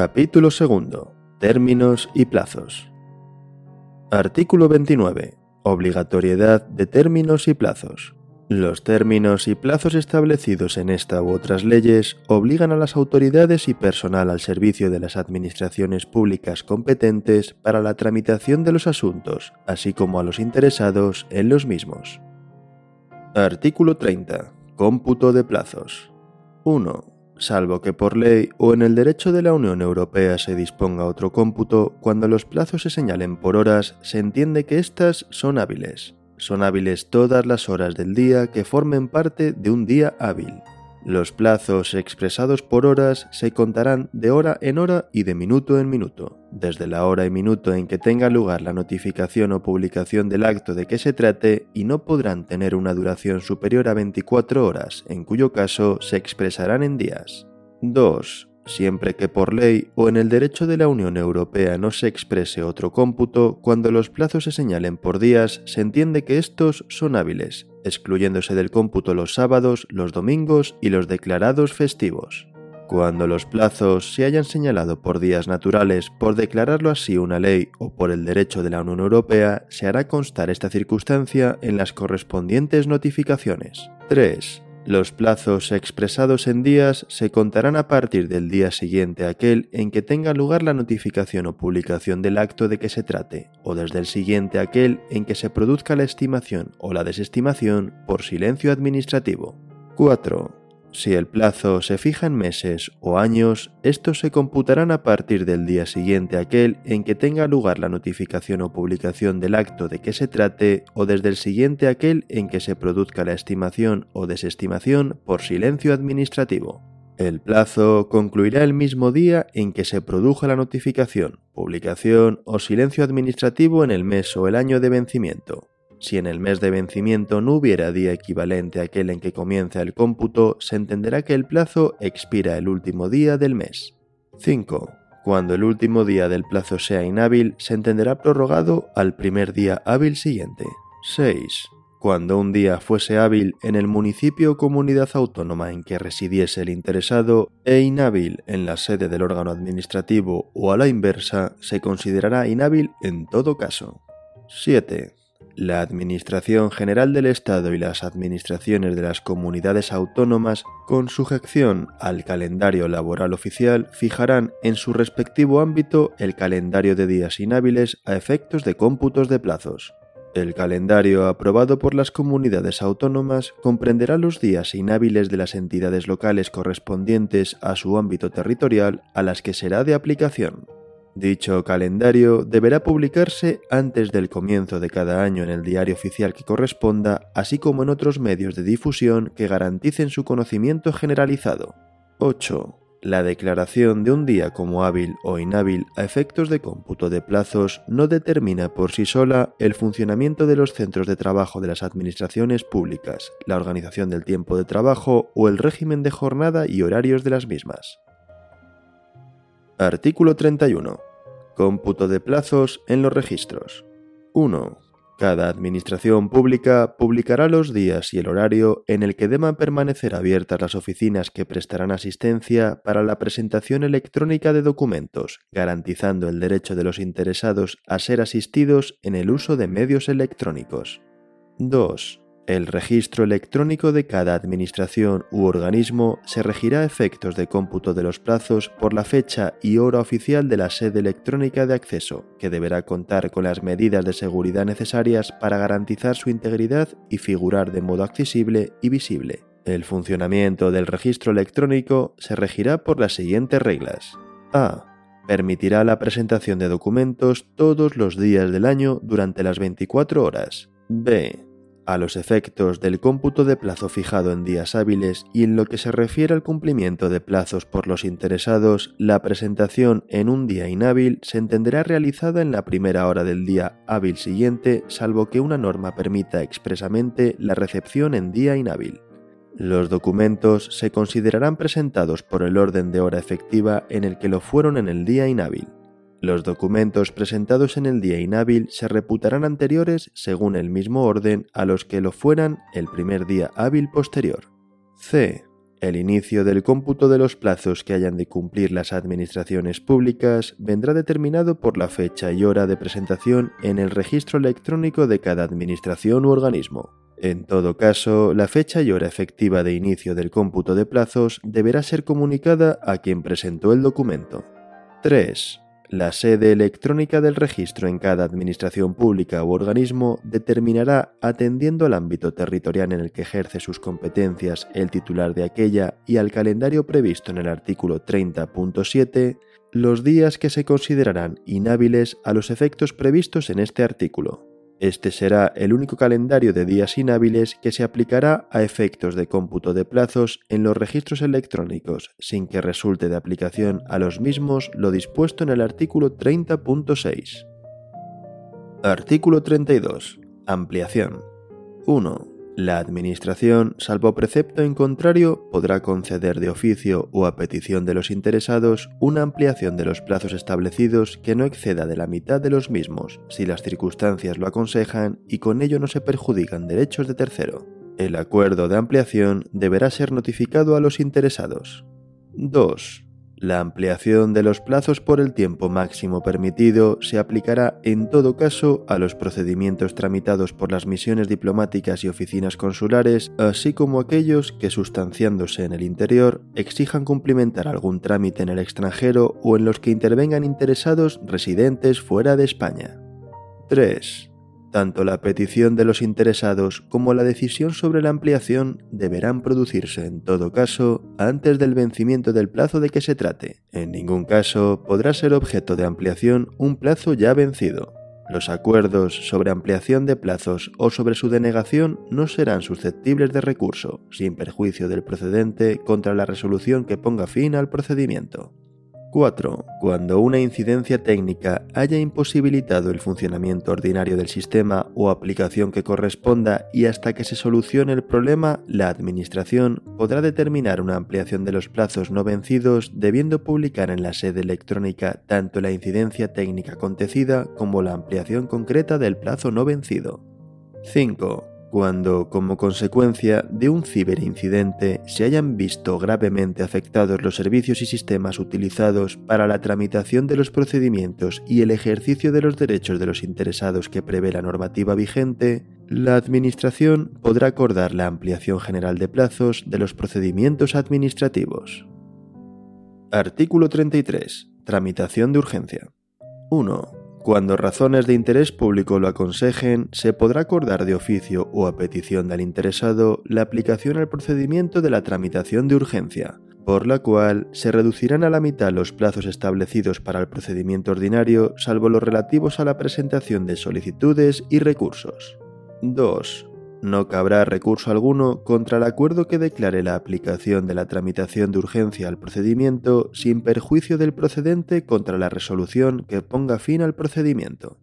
Capítulo segundo. Términos y plazos. Artículo 29. Obligatoriedad de términos y plazos. Los términos y plazos establecidos en esta u otras leyes obligan a las autoridades y personal al servicio de las administraciones públicas competentes para la tramitación de los asuntos, así como a los interesados en los mismos. Artículo 30. Cómputo de plazos. 1. Salvo que por ley o en el derecho de la Unión Europea se disponga otro cómputo, cuando los plazos se señalen por horas, se entiende que éstas son hábiles son hábiles todas las horas del día que formen parte de un día hábil. Los plazos expresados por horas se contarán de hora en hora y de minuto en minuto, desde la hora y minuto en que tenga lugar la notificación o publicación del acto de que se trate y no podrán tener una duración superior a 24 horas, en cuyo caso se expresarán en días. 2 siempre que por ley o en el derecho de la Unión Europea no se exprese otro cómputo, cuando los plazos se señalen por días, se entiende que estos son hábiles, excluyéndose del cómputo los sábados, los domingos y los declarados festivos. Cuando los plazos se hayan señalado por días naturales, por declararlo así una ley o por el derecho de la Unión Europea, se hará constar esta circunstancia en las correspondientes notificaciones. 3. Los plazos expresados en días se contarán a partir del día siguiente a aquel en que tenga lugar la notificación o publicación del acto de que se trate, o desde el siguiente a aquel en que se produzca la estimación o la desestimación por silencio administrativo. 4. Si el plazo se fija en meses o años, estos se computarán a partir del día siguiente aquel en que tenga lugar la notificación o publicación del acto de que se trate o desde el siguiente aquel en que se produzca la estimación o desestimación por silencio administrativo. El plazo concluirá el mismo día en que se produjo la notificación, publicación o silencio administrativo en el mes o el año de vencimiento. Si en el mes de vencimiento no hubiera día equivalente a aquel en que comienza el cómputo, se entenderá que el plazo expira el último día del mes. 5. Cuando el último día del plazo sea inhábil, se entenderá prorrogado al primer día hábil siguiente. 6. Cuando un día fuese hábil en el municipio o comunidad autónoma en que residiese el interesado e inhábil en la sede del órgano administrativo o a la inversa, se considerará inhábil en todo caso. 7. La Administración General del Estado y las administraciones de las comunidades autónomas, con sujeción al calendario laboral oficial, fijarán en su respectivo ámbito el calendario de días inhábiles a efectos de cómputos de plazos. El calendario aprobado por las comunidades autónomas comprenderá los días inhábiles de las entidades locales correspondientes a su ámbito territorial a las que será de aplicación. Dicho calendario deberá publicarse antes del comienzo de cada año en el diario oficial que corresponda, así como en otros medios de difusión que garanticen su conocimiento generalizado. 8. La declaración de un día como hábil o inhábil a efectos de cómputo de plazos no determina por sí sola el funcionamiento de los centros de trabajo de las administraciones públicas, la organización del tiempo de trabajo o el régimen de jornada y horarios de las mismas. Artículo 31. Cómputo de plazos en los registros. 1. Cada administración pública publicará los días y el horario en el que deban permanecer abiertas las oficinas que prestarán asistencia para la presentación electrónica de documentos, garantizando el derecho de los interesados a ser asistidos en el uso de medios electrónicos. 2. El registro electrónico de cada administración u organismo se regirá a efectos de cómputo de los plazos por la fecha y hora oficial de la sede electrónica de acceso, que deberá contar con las medidas de seguridad necesarias para garantizar su integridad y figurar de modo accesible y visible. El funcionamiento del registro electrónico se regirá por las siguientes reglas. A. Permitirá la presentación de documentos todos los días del año durante las 24 horas. B a los efectos del cómputo de plazo fijado en días hábiles y en lo que se refiere al cumplimiento de plazos por los interesados, la presentación en un día inhábil se entenderá realizada en la primera hora del día hábil siguiente, salvo que una norma permita expresamente la recepción en día inhábil. Los documentos se considerarán presentados por el orden de hora efectiva en el que lo fueron en el día inhábil. Los documentos presentados en el día inhábil se reputarán anteriores según el mismo orden a los que lo fueran el primer día hábil posterior. C. El inicio del cómputo de los plazos que hayan de cumplir las administraciones públicas vendrá determinado por la fecha y hora de presentación en el registro electrónico de cada administración u organismo. En todo caso, la fecha y hora efectiva de inicio del cómputo de plazos deberá ser comunicada a quien presentó el documento. 3. La sede electrónica del registro en cada administración pública u organismo determinará, atendiendo al ámbito territorial en el que ejerce sus competencias el titular de aquella y al calendario previsto en el artículo 30.7, los días que se considerarán inhábiles a los efectos previstos en este artículo. Este será el único calendario de días inhábiles que se aplicará a efectos de cómputo de plazos en los registros electrónicos, sin que resulte de aplicación a los mismos lo dispuesto en el artículo 30.6. Artículo 32. Ampliación. 1. La Administración, salvo precepto en contrario, podrá conceder de oficio o a petición de los interesados una ampliación de los plazos establecidos que no exceda de la mitad de los mismos, si las circunstancias lo aconsejan y con ello no se perjudican derechos de tercero. El acuerdo de ampliación deberá ser notificado a los interesados. 2. La ampliación de los plazos por el tiempo máximo permitido se aplicará en todo caso a los procedimientos tramitados por las misiones diplomáticas y oficinas consulares, así como aquellos que, sustanciándose en el interior, exijan cumplimentar algún trámite en el extranjero o en los que intervengan interesados residentes fuera de España. 3. Tanto la petición de los interesados como la decisión sobre la ampliación deberán producirse en todo caso antes del vencimiento del plazo de que se trate. En ningún caso podrá ser objeto de ampliación un plazo ya vencido. Los acuerdos sobre ampliación de plazos o sobre su denegación no serán susceptibles de recurso, sin perjuicio del procedente contra la resolución que ponga fin al procedimiento. 4. Cuando una incidencia técnica haya imposibilitado el funcionamiento ordinario del sistema o aplicación que corresponda y hasta que se solucione el problema, la Administración podrá determinar una ampliación de los plazos no vencidos debiendo publicar en la sede electrónica tanto la incidencia técnica acontecida como la ampliación concreta del plazo no vencido. 5 cuando, como consecuencia de un ciberincidente, se hayan visto gravemente afectados los servicios y sistemas utilizados para la tramitación de los procedimientos y el ejercicio de los derechos de los interesados que prevé la normativa vigente, la Administración podrá acordar la ampliación general de plazos de los procedimientos administrativos. Artículo 33. Tramitación de urgencia. 1. Cuando razones de interés público lo aconsejen, se podrá acordar de oficio o a petición del interesado la aplicación al procedimiento de la tramitación de urgencia, por la cual se reducirán a la mitad los plazos establecidos para el procedimiento ordinario, salvo los relativos a la presentación de solicitudes y recursos. 2. No cabrá recurso alguno contra el acuerdo que declare la aplicación de la tramitación de urgencia al procedimiento sin perjuicio del procedente contra la resolución que ponga fin al procedimiento.